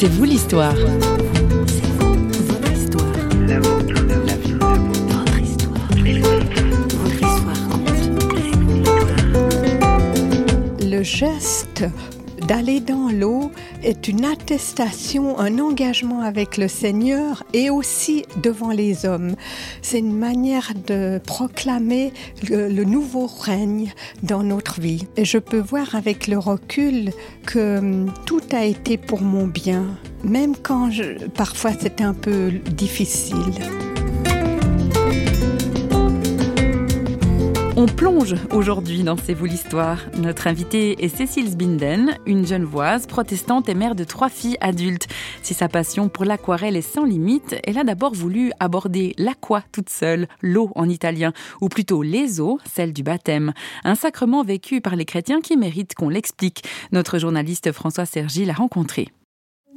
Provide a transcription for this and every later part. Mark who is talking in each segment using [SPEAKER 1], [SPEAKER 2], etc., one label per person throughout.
[SPEAKER 1] C'est vous l'histoire.
[SPEAKER 2] Le geste d'aller dans l'eau est une attestation, un engagement avec le Seigneur et aussi devant les hommes. C'est une manière de proclamer le, nouveau règne dans notre vie. Et je peux voir avec le recul que hum, tout a été pour mon bien, même quand je, parfois c'était un peu difficile.
[SPEAKER 1] On plonge aujourd'hui dans C'est vous l'histoire. Notre invitée est Cécile Sbinden, une genevoise protestante et mère de trois filles adultes. Si sa passion pour l'aquarelle est sans limite, elle a d'abord voulu aborder l'aqua toute seule, l'eau en italien, ou plutôt les eaux, celle du baptême. Un sacrement vécu par les chrétiens qui mérite qu'on l'explique. Notre journaliste François Sergi l'a rencontré.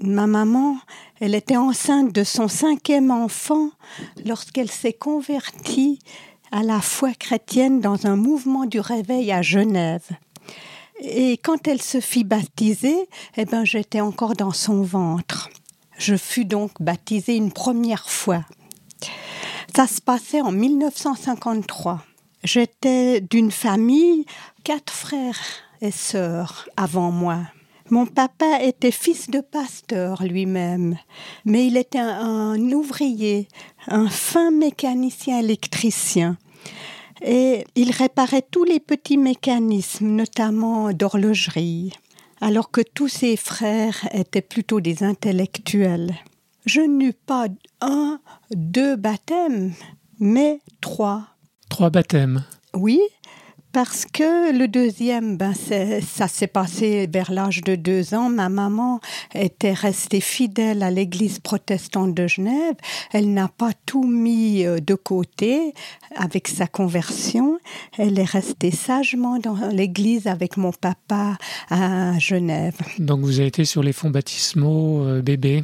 [SPEAKER 2] Ma maman, elle était enceinte de son cinquième enfant lorsqu'elle s'est convertie à la foi chrétienne dans un mouvement du réveil à Genève. Et quand elle se fit baptiser, eh ben, j'étais encore dans son ventre. Je fus donc baptisée une première fois. Ça se passait en 1953. J'étais d'une famille, quatre frères et sœurs avant moi. Mon papa était fils de pasteur lui-même, mais il était un, un, ouvrier, un fin mécanicien électricien. Et il réparait tous les petits mécanismes, notamment d'horlogerie, alors que tous ses frères étaient plutôt des intellectuels. Je n'eus pas un, deux baptêmes, mais trois.
[SPEAKER 3] Trois baptêmes
[SPEAKER 2] Oui, parce que le deuxième, ben ça s'est passé vers l'âge de deux ans. Ma maman était restée fidèle à l'église protestante de Genève. Elle n'a pas tout mis euh, de côté avec sa conversion. Elle est restée sagement dans l'église avec mon papa à Genève.
[SPEAKER 3] Donc vous avez été sur les fonds baptismaux euh, bébé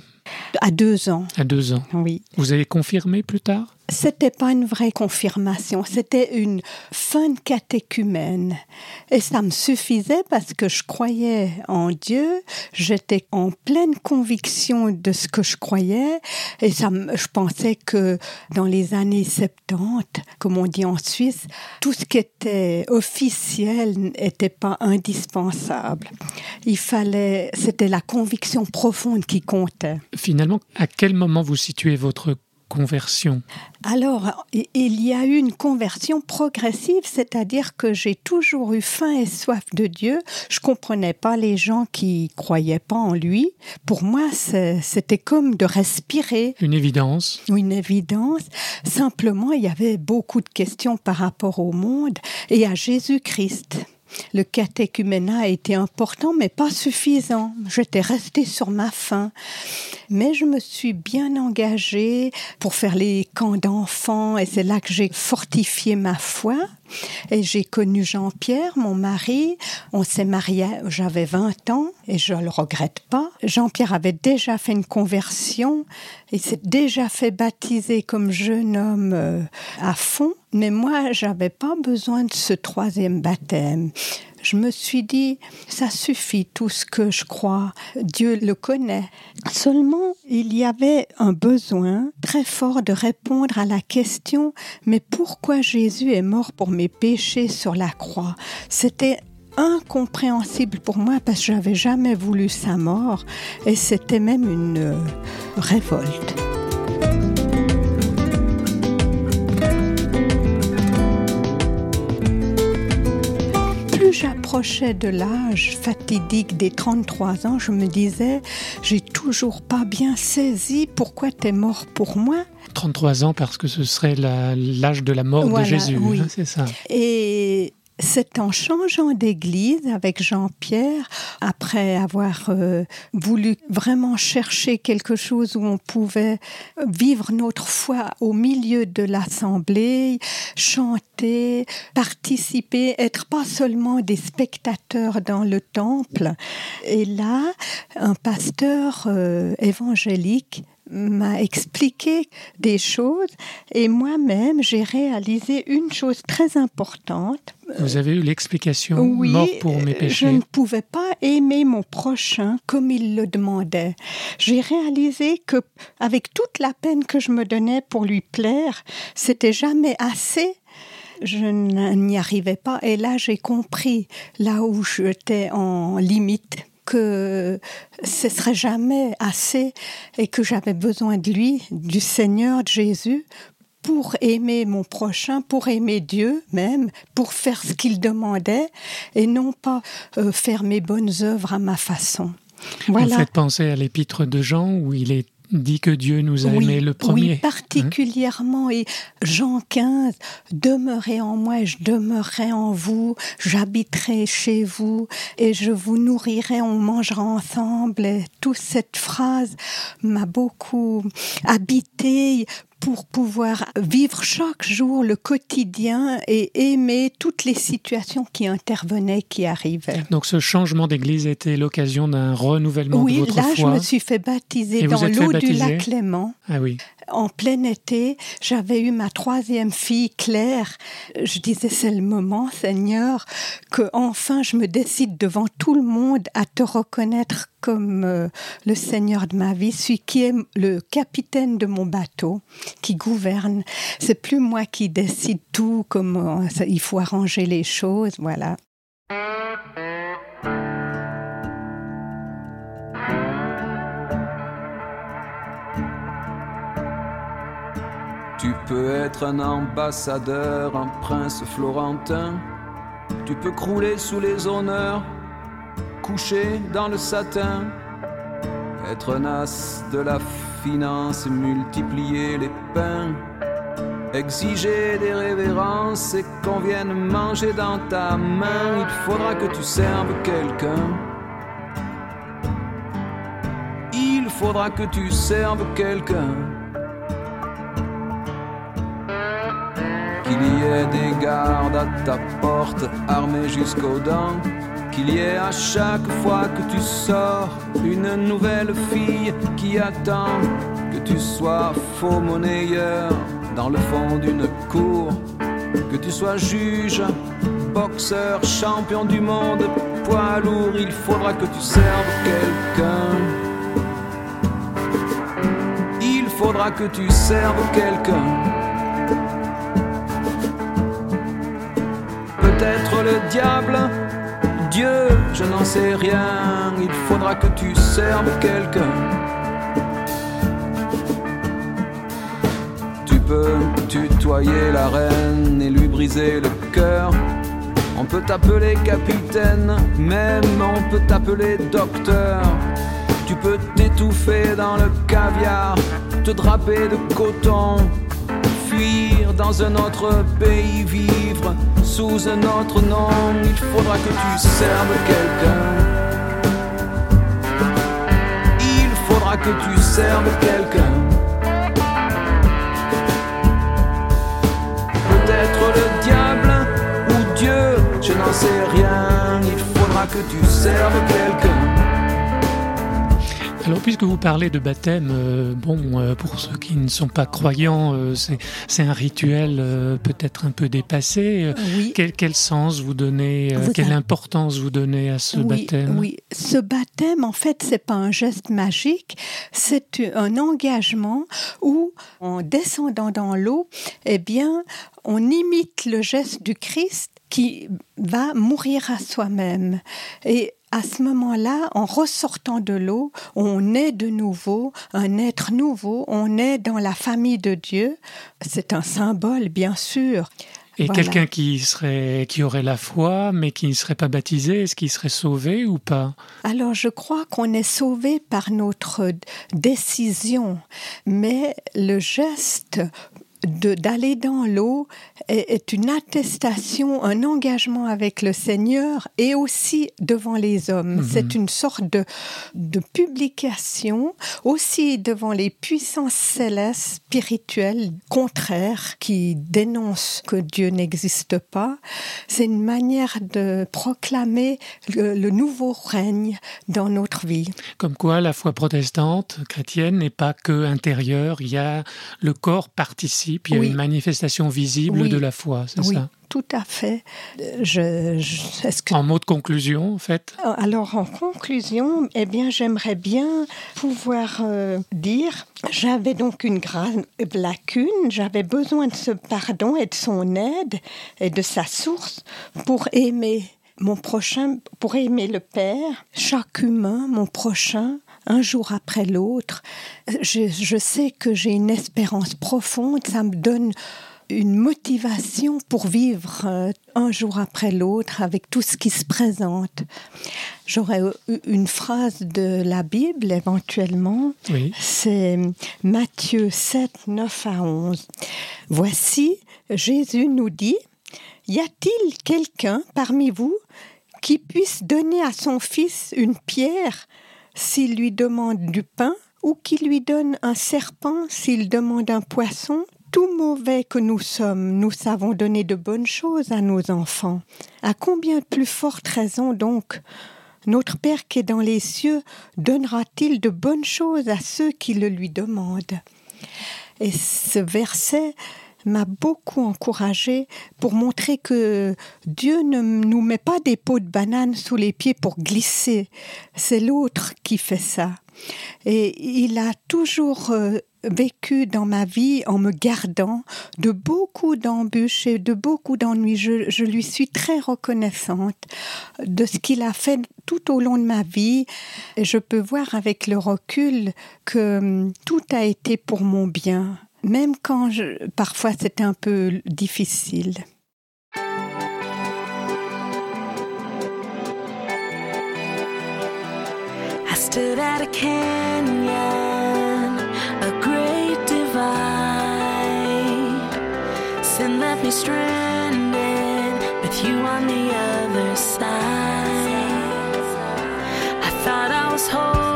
[SPEAKER 2] À deux ans.
[SPEAKER 3] À deux ans.
[SPEAKER 2] Oui.
[SPEAKER 3] Vous avez confirmé plus tard?
[SPEAKER 2] C'était pas une vraie confirmation, c'était une fin de catéchumène. Et ça me suffisait parce que je croyais en Dieu, j'étais en pleine conviction de ce que je croyais, et ça, je pensais que dans les années 70, comme on dit en Suisse, tout ce qui était officiel n'était pas indispensable. Il fallait, c'était la conviction profonde qui comptait.
[SPEAKER 3] Finalement, à quel moment vous situez votre conversion?
[SPEAKER 2] Alors, il y a eu une conversion progressive, c'est-à-dire que j'ai toujours eu faim et soif de Dieu. Je comprenais pas les gens qui croyaient pas en lui. Pour moi, c'était comme de respirer.
[SPEAKER 3] Une évidence?
[SPEAKER 2] Une évidence. Simplement, il y avait beaucoup de questions par rapport au monde et à Jésus-Christ. Le catéchuménat a été important, mais pas suffisant. J'étais restée sur ma faim. Mais je me suis bien engagée pour faire les camps d'enfants et c'est là que j'ai fortifié ma foi. Et j'ai connu Jean-Pierre, mon mari. On s'est marié, j'avais 20 ans et je le regrette pas. Jean-Pierre avait déjà fait une conversion. Il s'est déjà fait baptiser comme jeune homme euh, à fond. Mais moi, j'avais pas besoin de ce troisième baptême. Je me suis dit, ça suffit tout ce que je crois, Dieu le connaît. Seulement, il y avait un besoin très fort de répondre à la question, mais pourquoi Jésus est mort pour mes péchés sur la croix C'était incompréhensible pour moi parce que j'avais jamais voulu sa mort et c'était même une euh, révolte. plus j'approchais de l'âge fatidique des 33 ans, je me disais, j'ai toujours pas bien saisi pourquoi tu es mort pour moi.
[SPEAKER 3] 33 ans parce que ce serait l'âge de la mort
[SPEAKER 2] voilà,
[SPEAKER 3] de Jésus,
[SPEAKER 2] oui.
[SPEAKER 3] hein, c'est ça.
[SPEAKER 2] Et c'est en changeant d'église avec Jean-Pierre, après avoir euh, voulu vraiment chercher quelque chose où on pouvait vivre notre foi au milieu de l'assemblée, chanter, participer, être pas seulement des spectateurs dans le temple. Et là, un pasteur euh, évangélique m'a expliqué des choses et moi-même j'ai réalisé une chose très importante.
[SPEAKER 3] Vous avez eu l'explication
[SPEAKER 2] oui,
[SPEAKER 3] mort pour mes péchés.
[SPEAKER 2] Je ne pouvais pas aimer mon prochain comme il le demandait. J'ai réalisé que avec toute la peine que je me donnais pour lui plaire, c'était jamais assez je n'y arrivais pas. Et là, j'ai compris, là où j'étais en limite, que ce serait jamais assez et que j'avais besoin de lui, du Seigneur, Jésus, pour aimer mon prochain, pour aimer Dieu même, pour faire ce qu'il demandait et non pas euh, faire mes bonnes œuvres à ma façon.
[SPEAKER 3] Voilà. Vous faites penser à l'épître de Jean où il est dit que Dieu nous a aimés le premier.
[SPEAKER 2] Oui, particulièrement. Et Jean 15, demeurez en moi, je demeurerai en vous, j'habiterai chez vous et je vous nourrirai, on mangera ensemble. Et toute cette phrase m'a beaucoup habité pour pouvoir vivre chaque jour le quotidien et aimer toutes les situations qui intervenaient, qui arrivaient.
[SPEAKER 3] Donc ce changement d'église était l'occasion d'un renouvellement
[SPEAKER 2] de
[SPEAKER 3] votre foi.
[SPEAKER 2] Oui, là je me suis fait baptiser dans l'eau du lac Clément.
[SPEAKER 3] Ah oui
[SPEAKER 2] en plein été, j'avais eu ma troisième fille, Claire. Je disais, c'est le moment, Seigneur, que enfin je me décide devant tout le monde à te reconnaître comme euh, le Seigneur de ma vie, celui qui est le capitaine de mon bateau, qui gouverne. C'est plus moi qui décide tout, comment il faut arranger les choses, voilà.
[SPEAKER 4] Tu peux être un ambassadeur, un prince florentin. Tu peux crouler sous les honneurs, coucher dans le satin. Être un as de la finance multiplier les pains. Exiger des révérences et qu'on vienne manger dans ta main. Il faudra que tu serves quelqu'un. Il faudra que tu serves quelqu'un. Qu'il y ait des gardes à ta porte armés jusqu'aux dents, qu'il y ait à chaque fois que tu sors une nouvelle fille qui attend que tu sois faux monnayeur dans le fond d'une cour, que tu sois juge, boxeur, champion du monde, poids lourd, il faudra que tu serves quelqu'un. Il faudra que tu serves quelqu'un. Peut-être le diable, Dieu, je n'en sais rien, il faudra que tu serves quelqu'un. Tu peux tutoyer la reine et lui briser le cœur. On peut t'appeler capitaine, même on peut t'appeler docteur. Tu peux t'étouffer dans le caviar, te draper de coton, fuir dans un autre pays, vivre sous un autre nom, il faudra que tu serves quelqu'un. Il faudra que tu serves quelqu'un. Peut-être le diable ou Dieu, je n'en sais rien. Il faudra que tu serves quelqu'un.
[SPEAKER 3] Alors, puisque vous parlez de baptême, euh, bon, euh, pour ceux qui ne sont pas croyants, euh, c'est un rituel peut-être un peu dépassé.
[SPEAKER 2] Oui.
[SPEAKER 3] Quel, sens vous donnez, quelle importance vous donnez à ce baptême?
[SPEAKER 2] Oui, ce baptême, en fait, c'est pas un geste magique, c'est un engagement où, en descendant dans l'eau, eh bien, on imite le geste du Christ qui va mourir à soi-même. Et à ce moment-là, en ressortant de l'eau, on est de nouveau un être nouveau, on est dans la famille de Dieu. C'est un symbole, bien sûr.
[SPEAKER 3] Et quelqu'un qui serait, qui aurait la foi, mais qui ne serait pas baptisé, est-ce qu'il serait sauvé ou pas?
[SPEAKER 2] Alors, je crois qu'on est sauvé par notre décision, mais le geste d'aller dans l'eau est, une attestation, un engagement avec le Seigneur et aussi devant les hommes. Mhm. C'est une sorte de, de publication aussi devant les puissances célestes, spirituelles, contraires, qui dénoncent que Dieu n'existe pas. C'est une manière de proclamer le, le nouveau règne dans notre vie.
[SPEAKER 3] Comme quoi la foi protestante, chrétienne, n'est pas que intérieure, il y a le corps participe puis il y a une manifestation visible de la foi, c'est
[SPEAKER 2] oui.
[SPEAKER 3] ça
[SPEAKER 2] tout à fait. Je,
[SPEAKER 3] que... En mot de conclusion, en fait
[SPEAKER 2] Alors, en conclusion, eh bien, j'aimerais bien pouvoir euh, dire, j'avais donc une grave lacune, j'avais besoin de ce pardon et de son aide et de sa source pour aimer mon prochain, pour aimer le Père, chaque humain, mon prochain, un jour après l'autre. Je, sais que j'ai une espérance profonde, ça me donne une motivation pour vivre euh, un jour après l'autre avec tout ce qui se présente. J'aurais une phrase de la Bible éventuellement. C'est Matthieu 7, 9 à 11. Voici, Jésus nous dit, Y a-t-il quelqu'un parmi vous qui puisse donner à son fils une pierre s'il lui demande du pain, ou qui lui donne un serpent s'il demande un poisson, tout mauvais que nous sommes, nous savons donner de bonnes choses à nos enfants. À combien de plus forte raison donc notre Père qui est dans les cieux donnera-t-il de bonnes choses à ceux qui le lui demandent? Et ce verset m'a beaucoup encouragé pour montrer que Dieu ne nous met pas des pots de banane sous les pieds pour glisser. C'est l'autre qui fait ça. Et il a toujours euh, vécu dans ma vie en me gardant de beaucoup d'embûches et de beaucoup d'ennuis. Je, je, lui suis très reconnaissante de ce qu'il a fait tout au long de ma vie. Et je peux voir avec le recul que hum, tout a été pour mon bien même quand je, parfois c'était un peu difficile. I stood at a canyon, a great divide, and left me stranded with you on the other side. I thought I was home.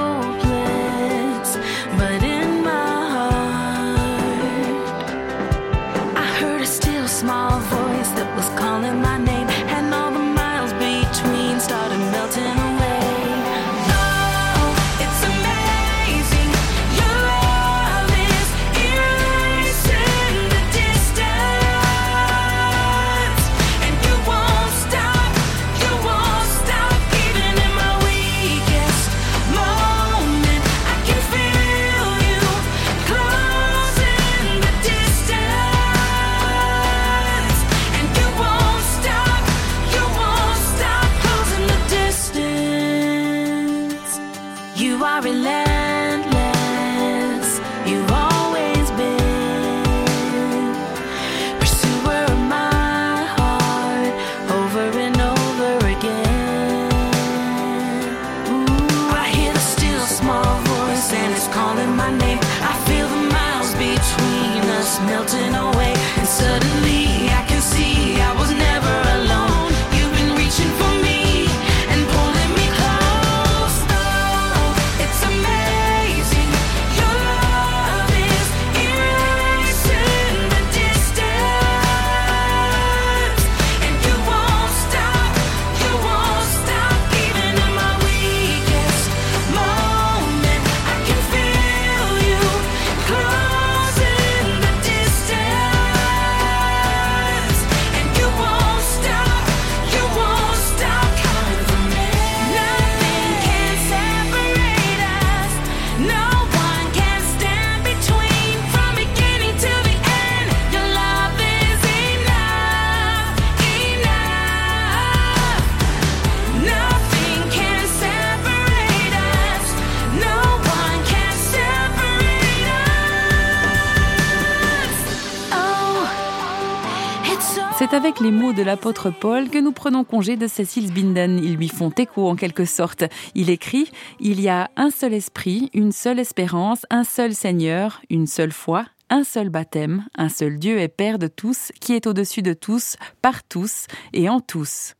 [SPEAKER 1] C'est avec les mots de l'apôtre Paul que nous prenons congé de Cécile Binden. Ils lui font écho en quelque sorte. Il écrit Il y a un seul esprit, une seule espérance, un seul Seigneur, une seule foi, un seul baptême, un seul Dieu et Père de tous, qui est au-dessus de tous, par tous et en tous.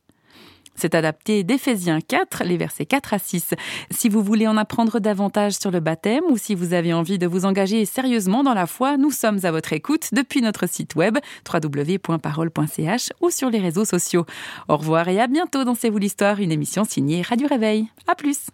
[SPEAKER 1] C'est adapté d'Éphésiens 4, les versets 4 à 6. Si vous voulez en apprendre davantage sur le baptême ou si vous avez envie de vous engager sérieusement dans la foi, nous sommes à votre écoute depuis notre site web www.parole.ch ou sur les réseaux sociaux. Au revoir et à bientôt dans C'est vous l'histoire, une émission signée Radio Réveil. À plus!